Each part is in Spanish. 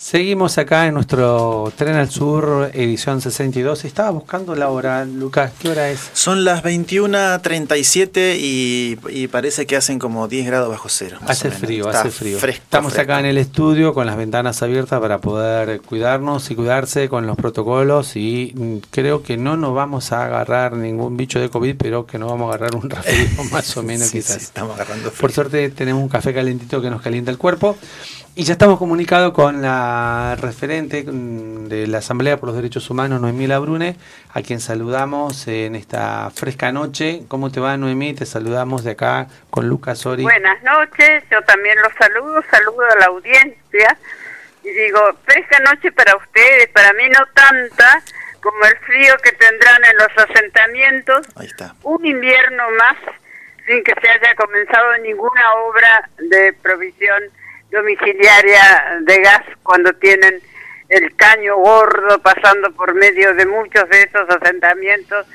Seguimos acá en nuestro Tren al Sur, edición 62. Estaba buscando la hora, Lucas, ¿qué hora es? Son las 21.37 y, y parece que hacen como 10 grados bajo cero. Hace frío, hace frío. Estamos acá en el estudio con las ventanas abiertas para poder cuidarnos y cuidarse con los protocolos y mm, creo que no nos vamos a agarrar ningún bicho de COVID, pero que nos vamos a agarrar un resfrío más o menos quizás. estamos agarrando Por suerte tenemos un café calentito que nos calienta el cuerpo. Y ya estamos comunicados con la referente de la Asamblea por los Derechos Humanos, Noemí Labrune, a quien saludamos en esta fresca noche. ¿Cómo te va, Noemí? Te saludamos de acá con Lucas Sori. Buenas noches, yo también los saludo, saludo a la audiencia. Y digo, fresca noche para ustedes, para mí no tanta como el frío que tendrán en los asentamientos. Ahí está. Un invierno más sin que se haya comenzado ninguna obra de provisión domiciliaria de gas cuando tienen el caño gordo pasando por medio de muchos de esos asentamientos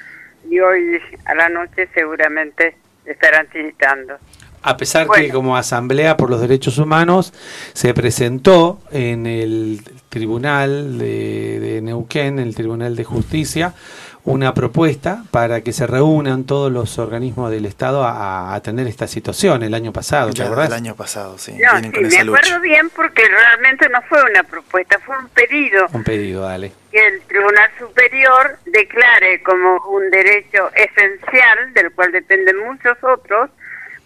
y hoy a la noche seguramente estarán visitando. A pesar que como Asamblea por los Derechos Humanos se presentó en el Tribunal de, de Neuquén, el Tribunal de Justicia, una propuesta para que se reúnan todos los organismos del Estado a, atender esta situación el año pasado, ¿te El año pasado, sí. No, sí me acuerdo bien porque realmente no fue una propuesta, fue un pedido. Un pedido, dale. Que el Tribunal Superior declare como un derecho esencial, del cual dependen muchos otros,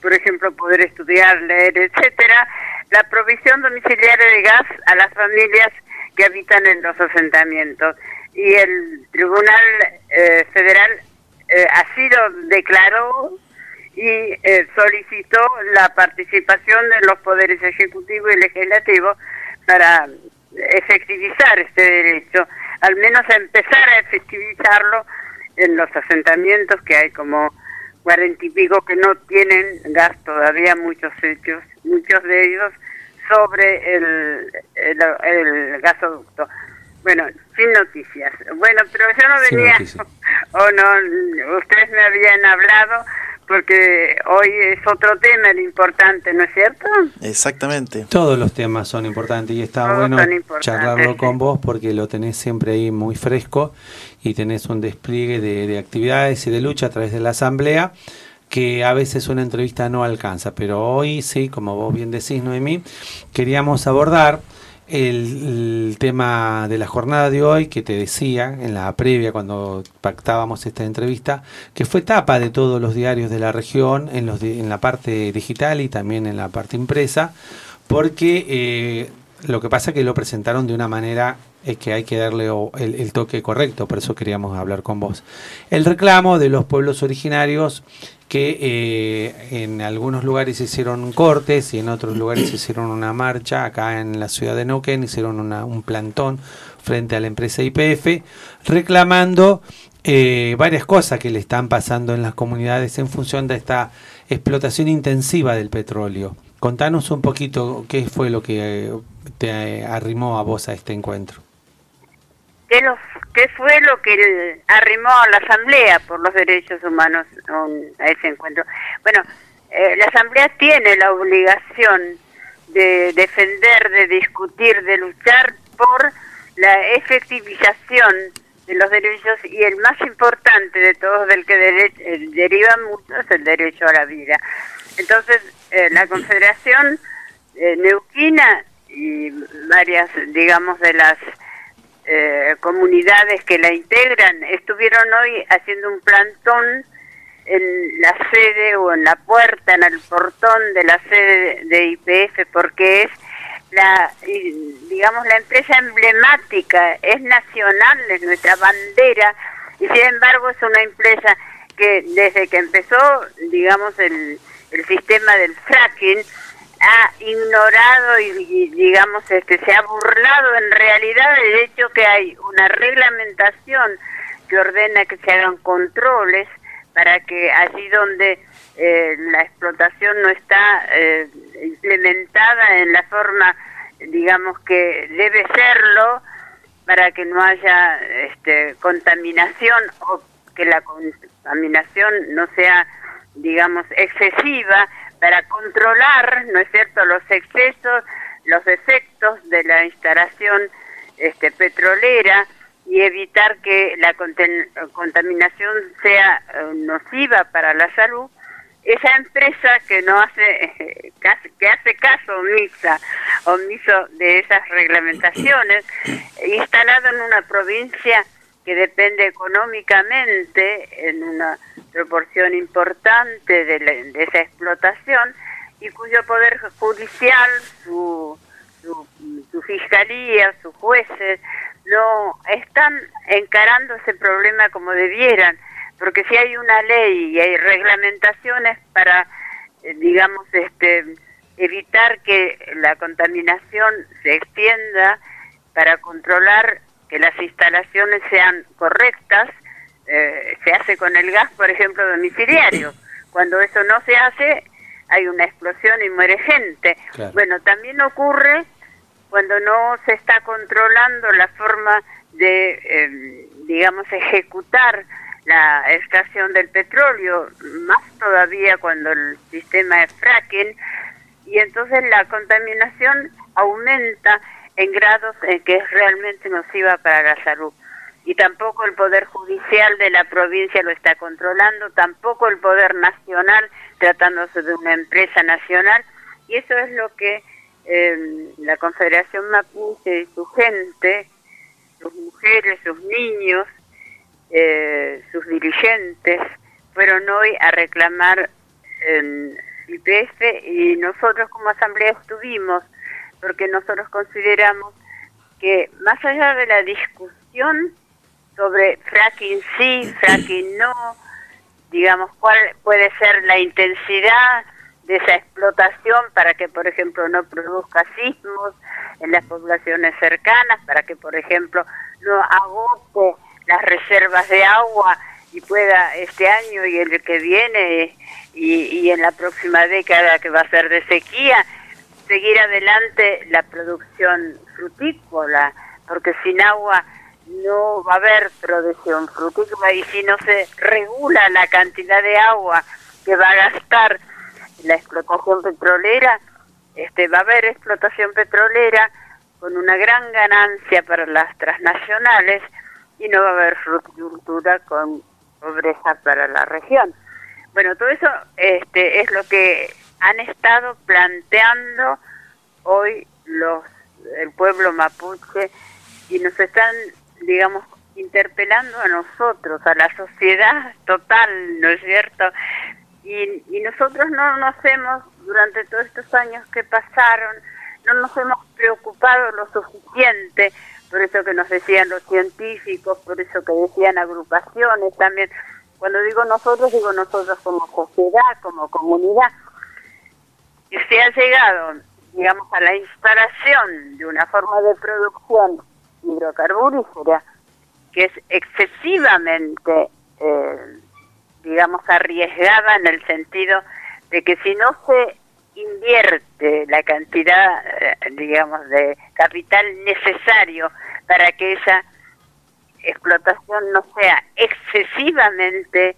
por ejemplo, poder estudiar, leer, etcétera, la provisión domiciliaria de gas a las familias que habitan en los asentamientos y el Tribunal eh, Federal eh, así lo declaró y eh, solicitó la participación de los poderes ejecutivo y legislativo para efectivizar este derecho, al menos empezar a efectivizarlo en los asentamientos que hay como cuarenta y pico que no tienen gas todavía, muchos hechos, muchos de ellos sobre el, el gasoducto. Bueno, sin noticias. Bueno, pero yo no venía, o no, ustedes me habían hablado porque hoy es otro tema el importante, ¿no es cierto? Exactamente. Todos los temas son importantes y está bueno charlarlo con vos porque lo tenés siempre ahí muy fresco y tenés un despliegue de, de actividades y de lucha a través de la asamblea que a veces una entrevista no alcanza, pero hoy sí, como vos bien decís, Noemí, queríamos abordar el, tema de la jornada de hoy que te decía en la previa cuando pactábamos esta entrevista, que fue tapa de todos los diarios de la región en, los en la parte digital y también en la parte impresa, porque eh, lo que pasa es que lo presentaron de una manera es que hay que darle el, toque correcto, por eso queríamos hablar con vos. El reclamo de los pueblos originarios que eh, en algunos lugares hicieron cortes y en otros lugares hicieron una marcha, acá en la ciudad de Neuquén hicieron un plantón frente a la empresa IPF, reclamando eh, varias cosas que le están pasando en las comunidades en función de esta explotación intensiva del petróleo. Contanos un poquito qué fue lo que eh, te arrimó a vos a este encuentro. ¿Qué, ¿Qué fue lo que arrimó a la Asamblea por los Derechos Humanos a ese encuentro? Bueno, eh, la Asamblea tiene la obligación de defender, de discutir, de luchar por la efectivización de los derechos y el más importante de todos del que deriva mucho es el derecho a la vida. Entonces, eh, la Confederación eh, Neuquina y varias, digamos, de las eh, comunidades que la integran. Estuvieron hoy haciendo un plantón en la sede o en la puerta, en el portón de la sede de IPF, porque es la, digamos, la empresa emblemática, es nacional, es nuestra bandera, y sin embargo es una empresa que desde que empezó, digamos, el, el sistema del fracking, ha ignorado y, digamos este se ha burlado en realidad del hecho que hay una reglamentación que ordena que se hagan controles para que allí donde eh, la explotación no está eh, implementada en la forma digamos que debe serlo para que no haya este, contaminación o que la contaminación no sea digamos excesiva para controlar, ¿no es cierto?, los excesos, los efectos de la instalación este, petrolera y evitar que la contaminación sea eh, nociva para la salud, esa empresa que no hace que hace caso omisa omiso de esas reglamentaciones instalado en una provincia que depende económicamente en una proporción importante de, esa explotación y cuyo poder judicial su, su, su fiscalía sus jueces no están encarando ese problema como debieran. Porque si hay una ley y hay reglamentaciones para, eh, digamos, este, evitar que la contaminación se extienda, para controlar que las instalaciones sean correctas, eh, se hace con el gas, por ejemplo, domiciliario. Cuando eso no se hace, hay una explosión y muere gente. Bueno, también ocurre cuando no se está controlando la forma de, eh, digamos, ejecutar la extracción del petróleo, más todavía cuando el sistema es fracking, y entonces la contaminación aumenta en grados en que es realmente nociva para la salud. Y tampoco el Poder Judicial de la provincia lo está controlando, tampoco el Poder Nacional, tratándose de una empresa nacional, y eso es lo que eh, la Confederación Mapuche y su gente, sus mujeres, sus niños, eh, sus dirigentes fueron hoy a reclamar en IPF y nosotros como asamblea estuvimos porque nosotros consideramos que más allá de la discusión sobre fracking sí, fracking no, digamos cuál puede ser la intensidad de esa explotación para que, por ejemplo, no produzca sismos en las poblaciones cercanas, para que, por ejemplo, no agote las reservas de agua y pueda este año y el que viene y, en la próxima década que va a ser de sequía, seguir adelante la producción frutícola, porque sin agua no va a haber producción frutícola y si no se regula la cantidad de agua que va a gastar la explotación petrolera, este va a haber explotación petrolera con una gran ganancia para las transnacionales y no va a haber fruticultura con pobreza para la región. Bueno, todo eso este, es lo que han estado planteando hoy los el pueblo mapuche y nos están, digamos, interpelando a nosotros, a la sociedad total, ¿no es cierto? Y, y nosotros no nos hemos, durante todos estos años que pasaron, no nos hemos preocupado lo suficiente por eso que nos decían los científicos, por eso que decían agrupaciones también. Cuando digo nosotros, digo nosotros como sociedad, como comunidad. Y se ha llegado, digamos, a la instalación de una forma de producción hidrocarburífera que es excesivamente, eh, digamos, arriesgada en el sentido de que si no se invierte la cantidad, eh, digamos, de capital necesario para que esa explotación no sea excesivamente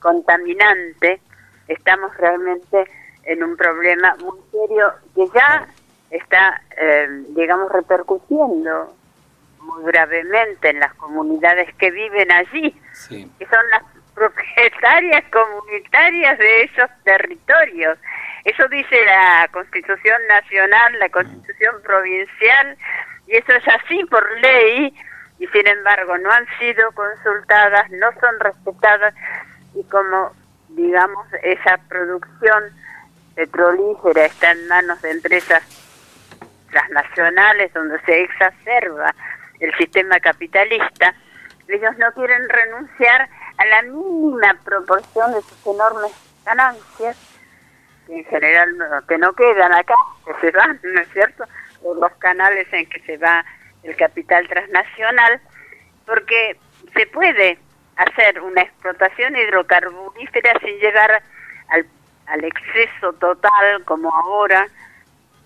contaminante, estamos realmente en un problema muy serio que ya está, eh, digamos, repercutiendo muy gravemente en las comunidades que viven allí, que son las propietarias comunitarias de esos territorios. Eso dice la Constitución Nacional, la Constitución Provincial, y eso es así por ley, y sin embargo no han sido consultadas, no son respetadas, y como, digamos, esa producción petrolífera está en manos de empresas transnacionales donde se exacerba el sistema capitalista, ellos no quieren renunciar a la mínima proporción de sus enormes ganancias en general que no quedan acá, que se van, ¿no es cierto? Por los canales en que se va el capital transnacional, porque se puede hacer una explotación hidrocarburífera sin llegar al, al exceso total como ahora,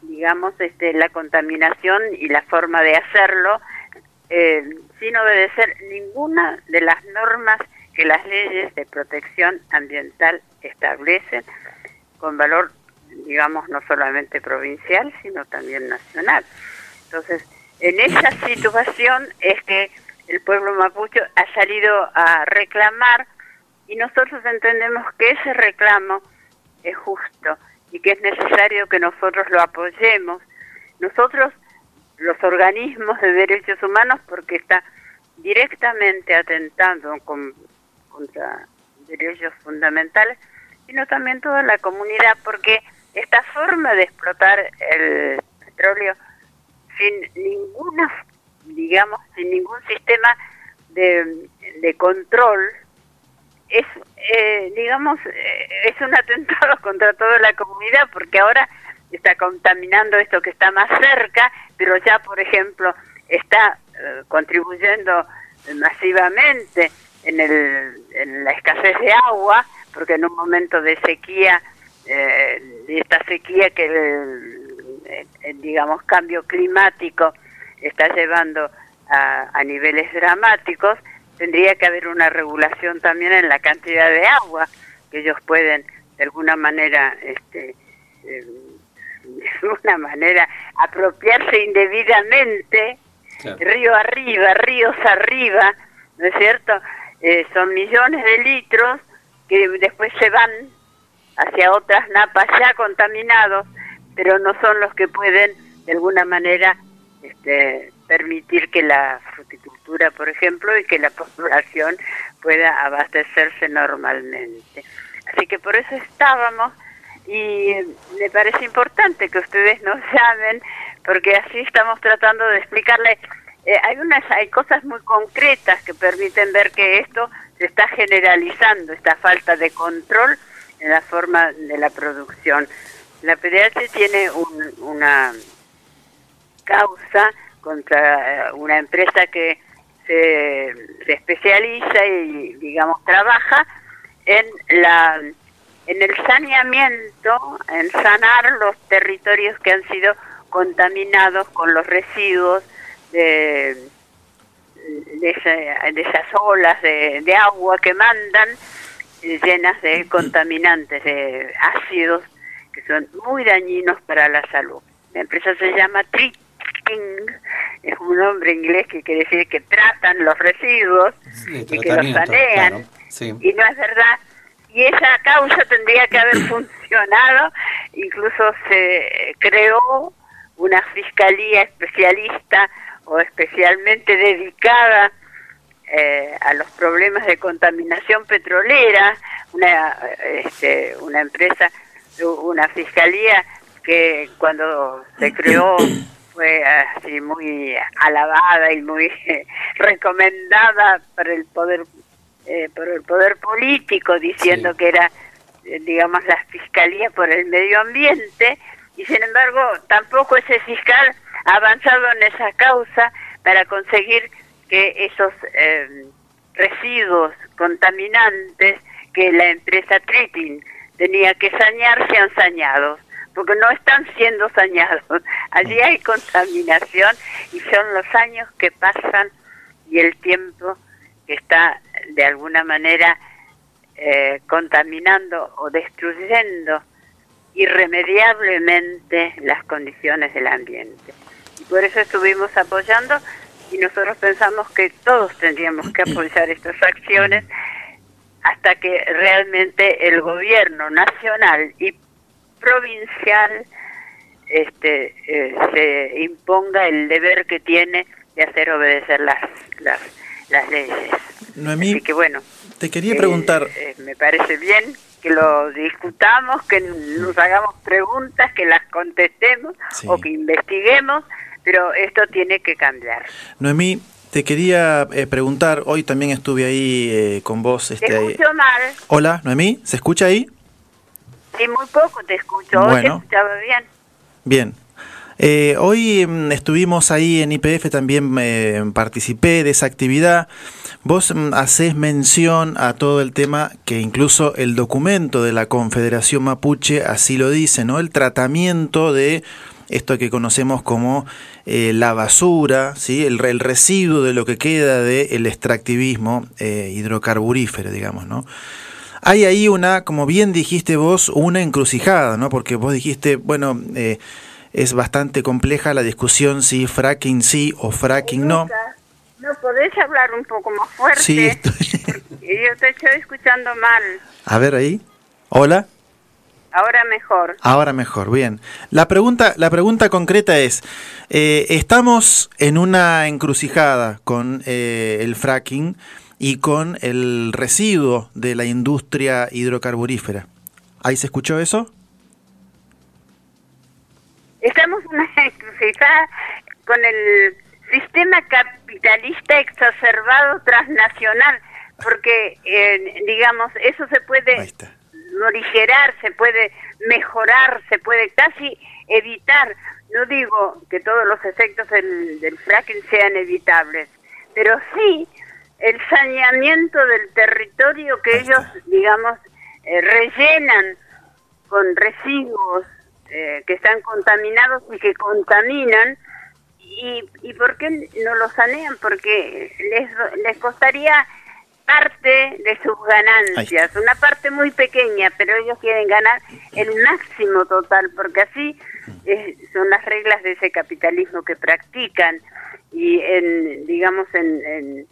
digamos, este, la contaminación y la forma de hacerlo, eh, sin obedecer ninguna de las normas que las leyes de protección ambiental establecen con valor digamos, no solamente provincial, sino también nacional. Entonces, en esa situación es que el pueblo mapuche ha salido a reclamar y nosotros entendemos que ese reclamo es justo y que es necesario que nosotros lo apoyemos. Nosotros, los organismos de derechos humanos, porque está directamente atentando contra derechos fundamentales, sino también toda la comunidad, porque esta forma de explotar el petróleo sin ninguna, digamos, sin ningún sistema de, de control, es, eh, digamos, eh, es un atentado contra toda la comunidad, porque ahora está contaminando esto que está más cerca, pero ya, por ejemplo, está eh, contribuyendo masivamente en, el, en la escasez de agua, porque en un momento de sequía, eh, de esta sequía que el, digamos cambio climático está llevando a, a, niveles dramáticos, tendría que haber una regulación también en la cantidad de agua que ellos pueden de alguna manera este, eh, de alguna manera apropiarse indebidamente río arriba, ríos arriba, ¿no es cierto? Eh, son millones de litros que después se van hacia otras napas ya contaminados, pero no son los que pueden de alguna manera este, permitir que la fruticultura, por ejemplo, y que la población pueda abastecerse normalmente. Así que por eso estábamos y me parece importante que ustedes nos llamen porque así estamos tratando de explicarle eh, hay unas hay cosas muy concretas que permiten ver que esto se está generalizando esta falta de control en la forma de la producción. La PDH tiene una causa contra eh, una empresa que se, especializa y digamos trabaja en la en el saneamiento, en sanar los territorios que han sido contaminados con los residuos de, de, esas olas de, agua que mandan eh, llenas de contaminantes, de ácidos que son muy dañinos para la salud. La empresa se llama Es un nombre inglés que quiere decir que tratan los residuos y que los sanean, y no es verdad. Y esa causa tendría que haber funcionado, incluso se creó una fiscalía especialista o especialmente dedicada eh, a los problemas de contaminación petrolera, una, este, una empresa, una fiscalía que cuando se creó fue así muy alabada y muy recomendada por el poder eh, por el poder político diciendo que era eh, digamos la fiscalía por el medio ambiente y sin embargo tampoco ese fiscal ha avanzado en esa causa para conseguir que esos eh, residuos contaminantes que la empresa Tripping tenía que sañar sean sañados, porque no están siendo sañados. Allí hay contaminación y son los años que pasan y el tiempo que está de alguna manera eh, contaminando o destruyendo irremediablemente las condiciones del ambiente. Y por eso estuvimos apoyando y nosotros pensamos que todos tendríamos que apoyar estas acciones hasta que realmente el gobierno nacional y provincial este, eh, se imponga el deber que tiene de hacer obedecer las, las, las leyes. Noemí, que bueno, te quería preguntar. Eh, me parece bien que lo discutamos, que nos hagamos preguntas, que las contestemos o que investiguemos, pero esto tiene que cambiar. Noemí, te quería eh, preguntar, hoy también estuve ahí eh, con vos. Este, te escucho mal. Hola, Noemí, ¿se escucha ahí? Sí, muy poco te escucho. Hoy te escuchaba bien. Bien. Eh, hoy mm, estuvimos ahí en IPF, también eh, participé de esa actividad. Vos mm, haces mención a todo el tema que incluso el documento de la Confederación Mapuche así lo dice, ¿no? El tratamiento de esto que conocemos como eh, la basura, ¿sí? el, el, residuo de lo que queda del extractivismo hidrocarburífero, digamos, ¿no? Hay ahí una, como bien dijiste vos, una encrucijada, ¿no? Porque vos dijiste, bueno, eh, es bastante compleja la discusión si fracking sí o fracking no. ¿No podés hablar un poco más fuerte? Sí, estoy... Yo te estoy escuchando mal. A ver ahí. Hola. Ahora mejor. Ahora mejor, bien. La pregunta, la pregunta concreta es, eh, estamos en una encrucijada con eh, el fracking y con el residuo de la industria hidrocarburífera. ¿Ahí se escuchó eso? Estamos una encrucijada con el sistema capitalista exacerbado transnacional, porque, eh, digamos, eso se puede morigerar, se puede mejorar, se puede casi evitar. No digo que todos los efectos del, del fracking sean evitables, pero sí el saneamiento del territorio que ellos, digamos, eh, rellenan con residuos eh, que están contaminados y que contaminan. ¿Y, ¿Y por qué no lo sanean? Porque les, les costaría parte de sus ganancias, una parte muy pequeña, pero ellos quieren ganar el máximo total, porque así son las reglas de ese capitalismo que practican y en, digamos, en, en,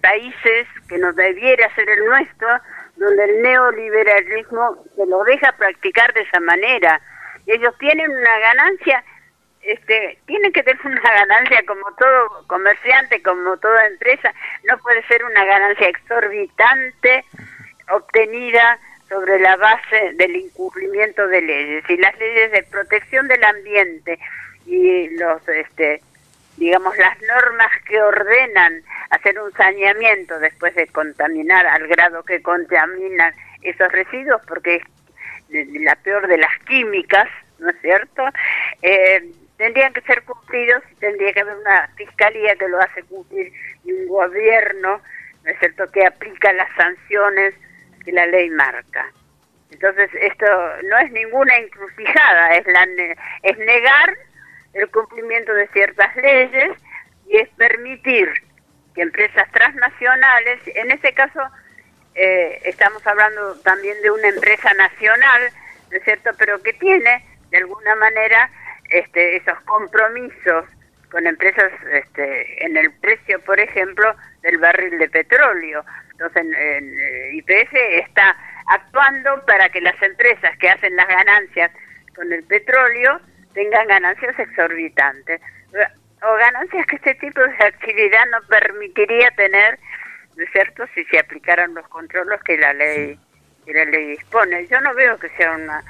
países que no debiera ser el nuestro, donde el neoliberalismo se lo deja practicar de esa manera. Ellos tienen una ganancia este, tiene que tener una ganancia como todo comerciante, como toda empresa, no puede ser una ganancia exorbitante obtenida sobre la base del incumplimiento de leyes. Y las leyes de protección del ambiente y los, este, digamos, las normas que ordenan hacer un saneamiento después de contaminar al grado que contaminan esos residuos, porque es la peor de las químicas, ¿no es cierto? Eh, tendrían que ser cumplidos y tendría que haber una fiscalía que lo hace cumplir y un gobierno, ¿no es cierto?, que aplica las sanciones que la ley marca. Entonces, esto no es ninguna encrucijada, es, la, es negar el cumplimiento de ciertas leyes y es permitir que empresas transnacionales, en este caso eh, estamos hablando también de una empresa nacional, ¿no es cierto?, pero que tiene, de alguna manera, este, esos compromisos con empresas este, en el precio, por ejemplo, del barril de petróleo. Entonces, en, IPF está actuando para que las empresas que hacen las ganancias con el petróleo tengan ganancias exorbitantes o ganancias que este tipo de actividad no permitiría tener, ¿no es cierto?, si se aplicaran los controles que la ley que la ley dispone. Yo no veo que sea una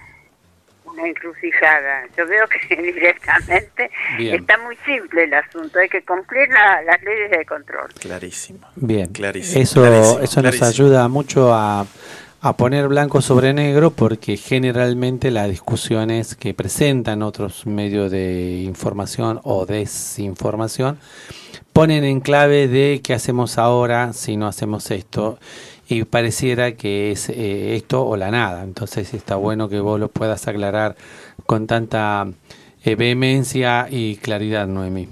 una encrucijada. Yo veo que directamente está muy simple el asunto. Hay que cumplir las leyes de control. Clarísimo. Bien. Clarísimo. Eso, eso nos ayuda mucho a, a poner blanco sobre negro porque generalmente las discusiones que presentan otros medios de información o desinformación ponen en clave de qué hacemos ahora si no hacemos esto y pareciera que es eh, esto o la nada. Entonces está bueno que vos lo puedas aclarar con tanta eh, vehemencia y claridad, Noemí.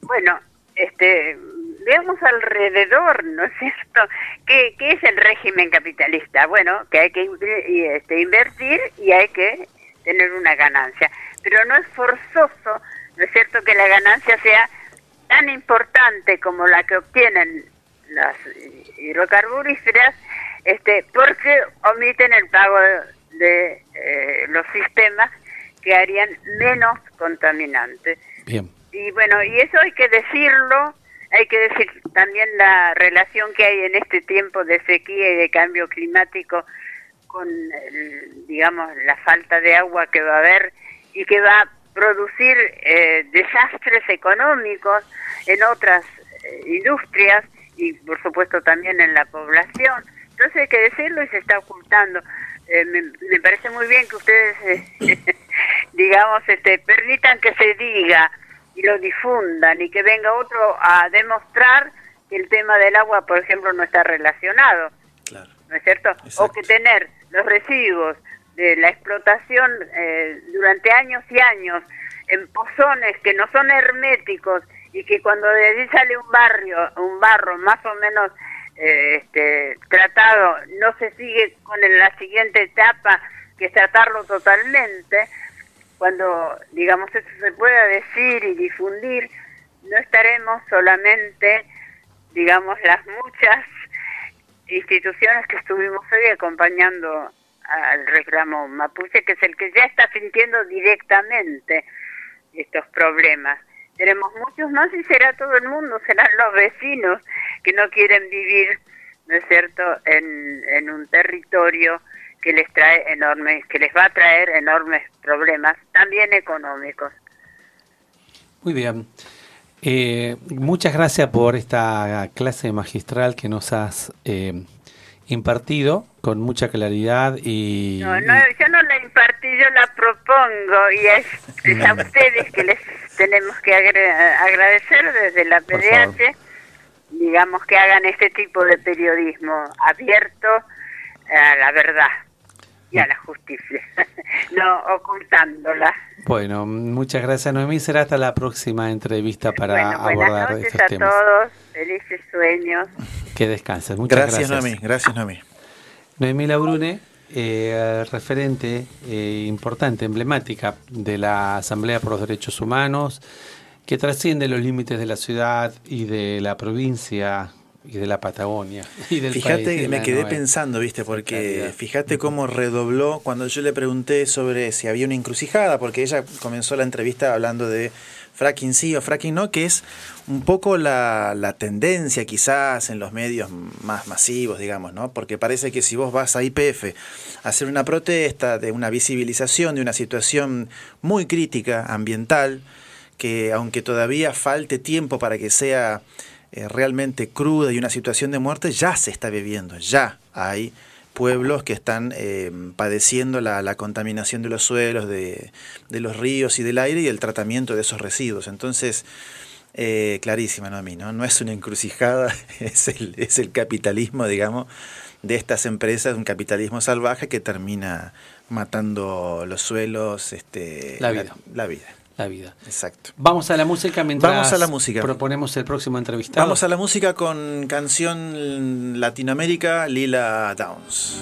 Bueno, este, veamos alrededor, ¿no es cierto? ¿Qué, ¿Qué, es el régimen capitalista? Bueno, que hay que este, invertir y hay que tener una ganancia. Pero no es forzoso, ¿no es cierto?, que la ganancia sea tan importante como la que obtienen las hidrocarburíferas, este, porque omiten el pago de, eh, los sistemas que harían menos contaminantes. Bien. Y bueno, y eso hay que decirlo, hay que decir también la relación que hay en este tiempo de sequía y de cambio climático con, digamos, la falta de agua que va a haber y que va a producir eh, desastres económicos en otras eh, industrias y por supuesto también en la población. Entonces hay que decirlo y se está ocultando. Eh, me, parece muy bien que ustedes, digamos, este, permitan que se diga y lo difundan y que venga otro a demostrar que el tema del agua, por ejemplo, no está relacionado. Claro. ¿No es cierto? O que tener los residuos de la explotación eh, durante años y años en pozones que no son herméticos y que cuando de allí sale un barrio, un barro más o menos eh, este, tratado no se sigue con la siguiente etapa, que es tratarlo totalmente, cuando, digamos, eso se pueda decir y difundir, no estaremos solamente, digamos, las muchas instituciones que estuvimos hoy acompañando al reclamo mapuche, que es el que ya está sintiendo directamente estos problemas. Tenemos muchos más y será todo el mundo, serán los vecinos que no quieren vivir, ¿no es cierto?, en, en un territorio que les trae enormes, que les va a traer enormes problemas, también económicos. Muy bien. Eh, muchas gracias por esta clase magistral que nos has eh, impartido con mucha claridad y... No, no, yo no la impartí, yo la propongo y es, a ustedes que les tenemos que agradecer desde la PDH, digamos que hagan este tipo de periodismo abierto a la verdad y a la justicia, no ocultándola. Bueno, muchas gracias Noemí, será hasta la próxima entrevista para abordar estos a todos, felices sueños. Que descansen, muchas gracias. Gracias Noemí, gracias Noemí. Noemí Laurune, eh, referente eh, importante, emblemática de la Asamblea por los Derechos Humanos, que trasciende los límites de la ciudad y de la provincia y de la Patagonia. Y del fíjate que me quedé pensando, viste, porque fíjate cómo redobló cuando yo le pregunté sobre si había una encrucijada, porque ella comenzó la entrevista hablando de fracking sí o fracking no, que es un poco la, la, tendencia quizás en los medios más masivos, digamos, ¿no? Porque parece que si vos vas a IPF a hacer una protesta de una visibilización de una situación muy crítica ambiental, que aunque todavía falte tiempo para que sea eh, realmente cruda y una situación de muerte, ya se está viviendo, ya hay pueblos que están eh, padeciendo la, la, contaminación de los suelos, de, de, los ríos y del aire y el tratamiento de esos residuos. Entonces, eh, clarísima, ¿no? A mí, ¿no? No es una encrucijada, es el, es el capitalismo, digamos, de estas empresas, un capitalismo salvaje que termina matando los suelos, este, la vida. la vida la vida. Exacto. Vamos a la música mientras Vamos a la música. proponemos el próximo entrevistado. Vamos a la música con canción Latinoamérica Lila Downs.